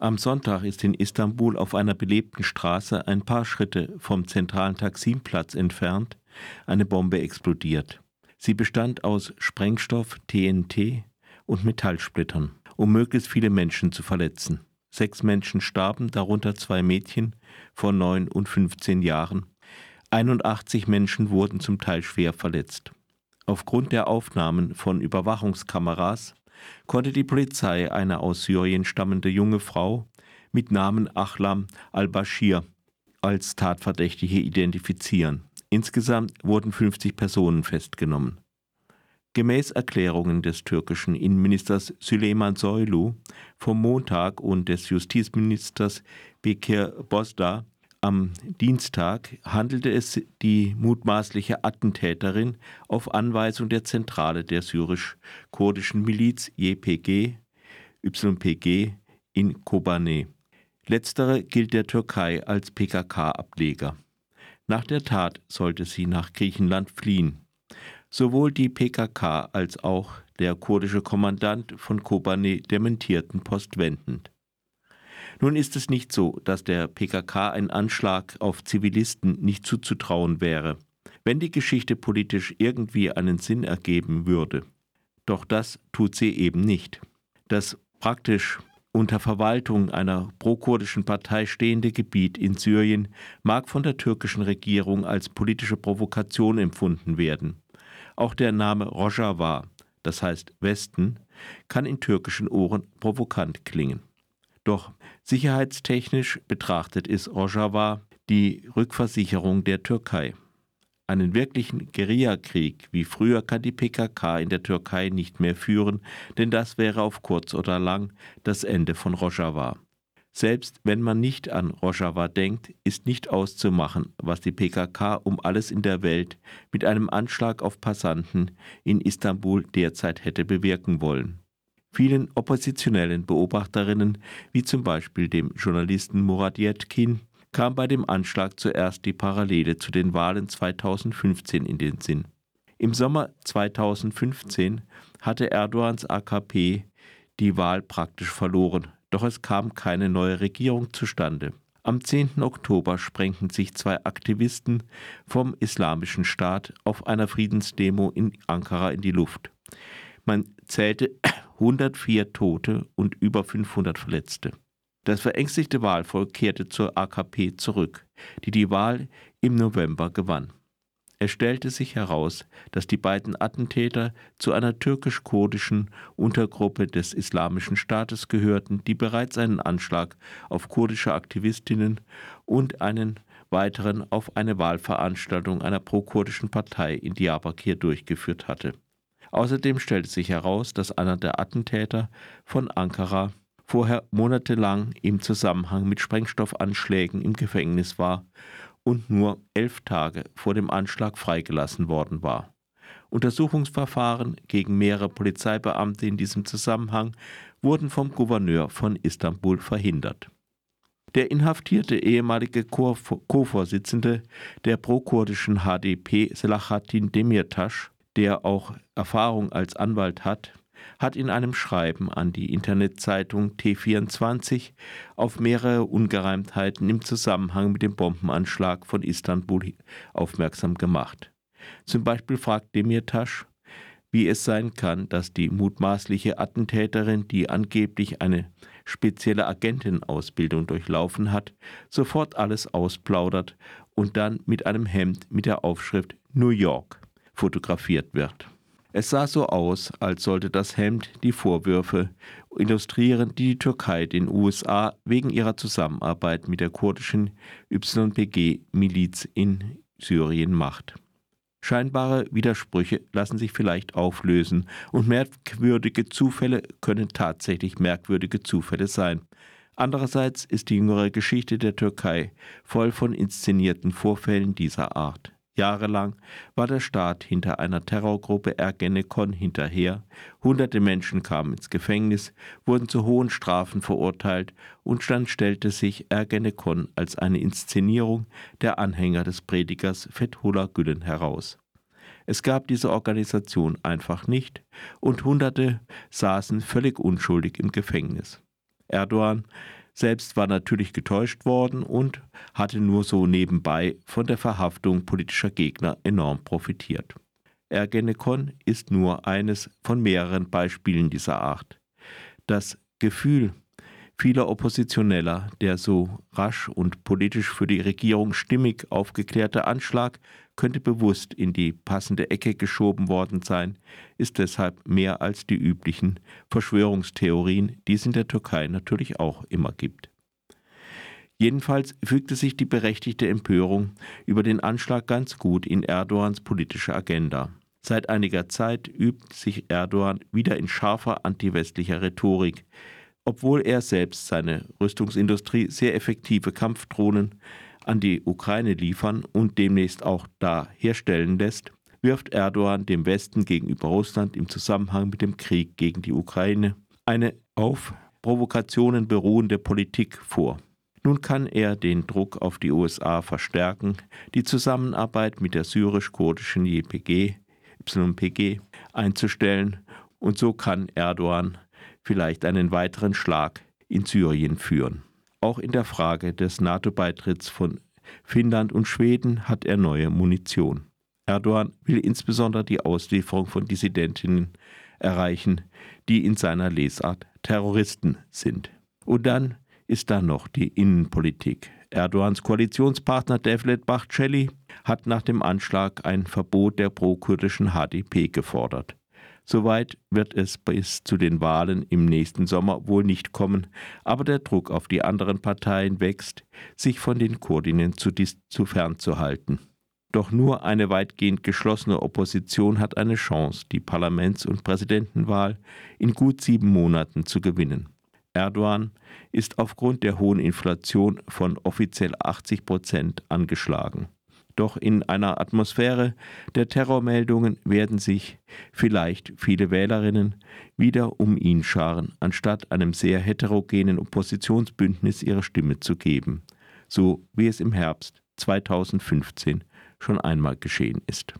Am Sonntag ist in Istanbul auf einer belebten Straße ein paar Schritte vom zentralen Taksimplatz entfernt eine Bombe explodiert. Sie bestand aus Sprengstoff, TNT und Metallsplittern, um möglichst viele Menschen zu verletzen. Sechs Menschen starben, darunter zwei Mädchen von neun und 15 Jahren. 81 Menschen wurden zum Teil schwer verletzt. Aufgrund der Aufnahmen von Überwachungskameras konnte die Polizei eine aus Syrien stammende junge Frau mit Namen Achlam al-Bashir als Tatverdächtige identifizieren. Insgesamt wurden 50 Personen festgenommen. Gemäß Erklärungen des türkischen Innenministers Süleyman Soylu vom Montag und des Justizministers Bekir Bosda am Dienstag handelte es die mutmaßliche Attentäterin auf Anweisung der Zentrale der syrisch-kurdischen Miliz YPG, YPG in Kobane. Letztere gilt der Türkei als PKK-Ableger. Nach der Tat sollte sie nach Griechenland fliehen. Sowohl die PKK als auch der kurdische Kommandant von Kobane dementierten postwendend. Nun ist es nicht so, dass der PKK ein Anschlag auf Zivilisten nicht zuzutrauen wäre, wenn die Geschichte politisch irgendwie einen Sinn ergeben würde. Doch das tut sie eben nicht. Das praktisch unter Verwaltung einer prokurdischen Partei stehende Gebiet in Syrien mag von der türkischen Regierung als politische Provokation empfunden werden. Auch der Name Rojava, das heißt Westen, kann in türkischen Ohren provokant klingen. Doch sicherheitstechnisch betrachtet ist Rojava die Rückversicherung der Türkei. Einen wirklichen Guerillakrieg wie früher kann die PKK in der Türkei nicht mehr führen, denn das wäre auf kurz oder lang das Ende von Rojava. Selbst wenn man nicht an Rojava denkt, ist nicht auszumachen, was die PKK um alles in der Welt mit einem Anschlag auf Passanten in Istanbul derzeit hätte bewirken wollen. Vielen oppositionellen Beobachterinnen, wie zum Beispiel dem Journalisten Murat Yetkin, kam bei dem Anschlag zuerst die Parallele zu den Wahlen 2015 in den Sinn. Im Sommer 2015 hatte Erdogans AKP die Wahl praktisch verloren, doch es kam keine neue Regierung zustande. Am 10. Oktober sprengten sich zwei Aktivisten vom Islamischen Staat auf einer Friedensdemo in Ankara in die Luft. Man zählte 104 Tote und über 500 Verletzte. Das verängstigte Wahlvolk kehrte zur AKP zurück, die die Wahl im November gewann. Es stellte sich heraus, dass die beiden Attentäter zu einer türkisch-kurdischen Untergruppe des Islamischen Staates gehörten, die bereits einen Anschlag auf kurdische Aktivistinnen und einen weiteren auf eine Wahlveranstaltung einer prokurdischen Partei in Diyarbakir durchgeführt hatte. Außerdem stellte sich heraus, dass einer der Attentäter von Ankara vorher monatelang im Zusammenhang mit Sprengstoffanschlägen im Gefängnis war und nur elf Tage vor dem Anschlag freigelassen worden war. Untersuchungsverfahren gegen mehrere Polizeibeamte in diesem Zusammenhang wurden vom Gouverneur von Istanbul verhindert. Der inhaftierte ehemalige Co-Vorsitzende der prokurdischen HDP Selahattin Demirtas der auch Erfahrung als Anwalt hat, hat in einem Schreiben an die Internetzeitung T24 auf mehrere Ungereimtheiten im Zusammenhang mit dem Bombenanschlag von Istanbul aufmerksam gemacht. Zum Beispiel fragt Demirtas, wie es sein kann, dass die mutmaßliche Attentäterin, die angeblich eine spezielle Agentenausbildung durchlaufen hat, sofort alles ausplaudert und dann mit einem Hemd mit der Aufschrift New York fotografiert wird. Es sah so aus, als sollte das Hemd die Vorwürfe illustrieren, die die Türkei den USA wegen ihrer Zusammenarbeit mit der kurdischen YPG-Miliz in Syrien macht. Scheinbare Widersprüche lassen sich vielleicht auflösen und merkwürdige Zufälle können tatsächlich merkwürdige Zufälle sein. Andererseits ist die jüngere Geschichte der Türkei voll von inszenierten Vorfällen dieser Art. Jahrelang war der Staat hinter einer Terrorgruppe Ergenekon hinterher, hunderte Menschen kamen ins Gefängnis, wurden zu hohen Strafen verurteilt und dann stellte sich Ergenekon als eine Inszenierung der Anhänger des Predigers Fethullah Gülen heraus. Es gab diese Organisation einfach nicht und Hunderte saßen völlig unschuldig im Gefängnis. Erdogan selbst war natürlich getäuscht worden und hatte nur so nebenbei von der Verhaftung politischer Gegner enorm profitiert. Ergenekon ist nur eines von mehreren Beispielen dieser Art. Das Gefühl vieler Oppositioneller, der so rasch und politisch für die Regierung stimmig aufgeklärte Anschlag könnte bewusst in die passende Ecke geschoben worden sein, ist deshalb mehr als die üblichen Verschwörungstheorien, die es in der Türkei natürlich auch immer gibt. Jedenfalls fügte sich die berechtigte Empörung über den Anschlag ganz gut in Erdogans politische Agenda. Seit einiger Zeit übt sich Erdogan wieder in scharfer antiwestlicher Rhetorik, obwohl er selbst seine Rüstungsindustrie sehr effektive Kampfdrohnen an die Ukraine liefern und demnächst auch da herstellen lässt, wirft Erdogan dem Westen gegenüber Russland im Zusammenhang mit dem Krieg gegen die Ukraine eine auf Provokationen beruhende Politik vor. Nun kann er den Druck auf die USA verstärken, die Zusammenarbeit mit der syrisch-kurdischen JPG, YPG einzustellen und so kann Erdogan vielleicht einen weiteren Schlag in Syrien führen. Auch in der Frage des NATO-Beitritts von Finnland und Schweden hat er neue Munition. Erdogan will insbesondere die Auslieferung von Dissidentinnen erreichen, die in seiner Lesart Terroristen sind. Und dann ist da noch die Innenpolitik. Erdogans Koalitionspartner Devlet Bahçeli hat nach dem Anschlag ein Verbot der pro-kurdischen HDP gefordert. Soweit wird es bis zu den Wahlen im nächsten Sommer wohl nicht kommen, aber der Druck auf die anderen Parteien wächst, sich von den Kurdinnen zu, zu fernzuhalten. Doch nur eine weitgehend geschlossene Opposition hat eine Chance, die Parlaments- und Präsidentenwahl in gut sieben Monaten zu gewinnen. Erdogan ist aufgrund der hohen Inflation von offiziell 80 Prozent angeschlagen. Doch in einer Atmosphäre der Terrormeldungen werden sich vielleicht viele Wählerinnen wieder um ihn scharen, anstatt einem sehr heterogenen Oppositionsbündnis ihre Stimme zu geben, so wie es im Herbst 2015 schon einmal geschehen ist.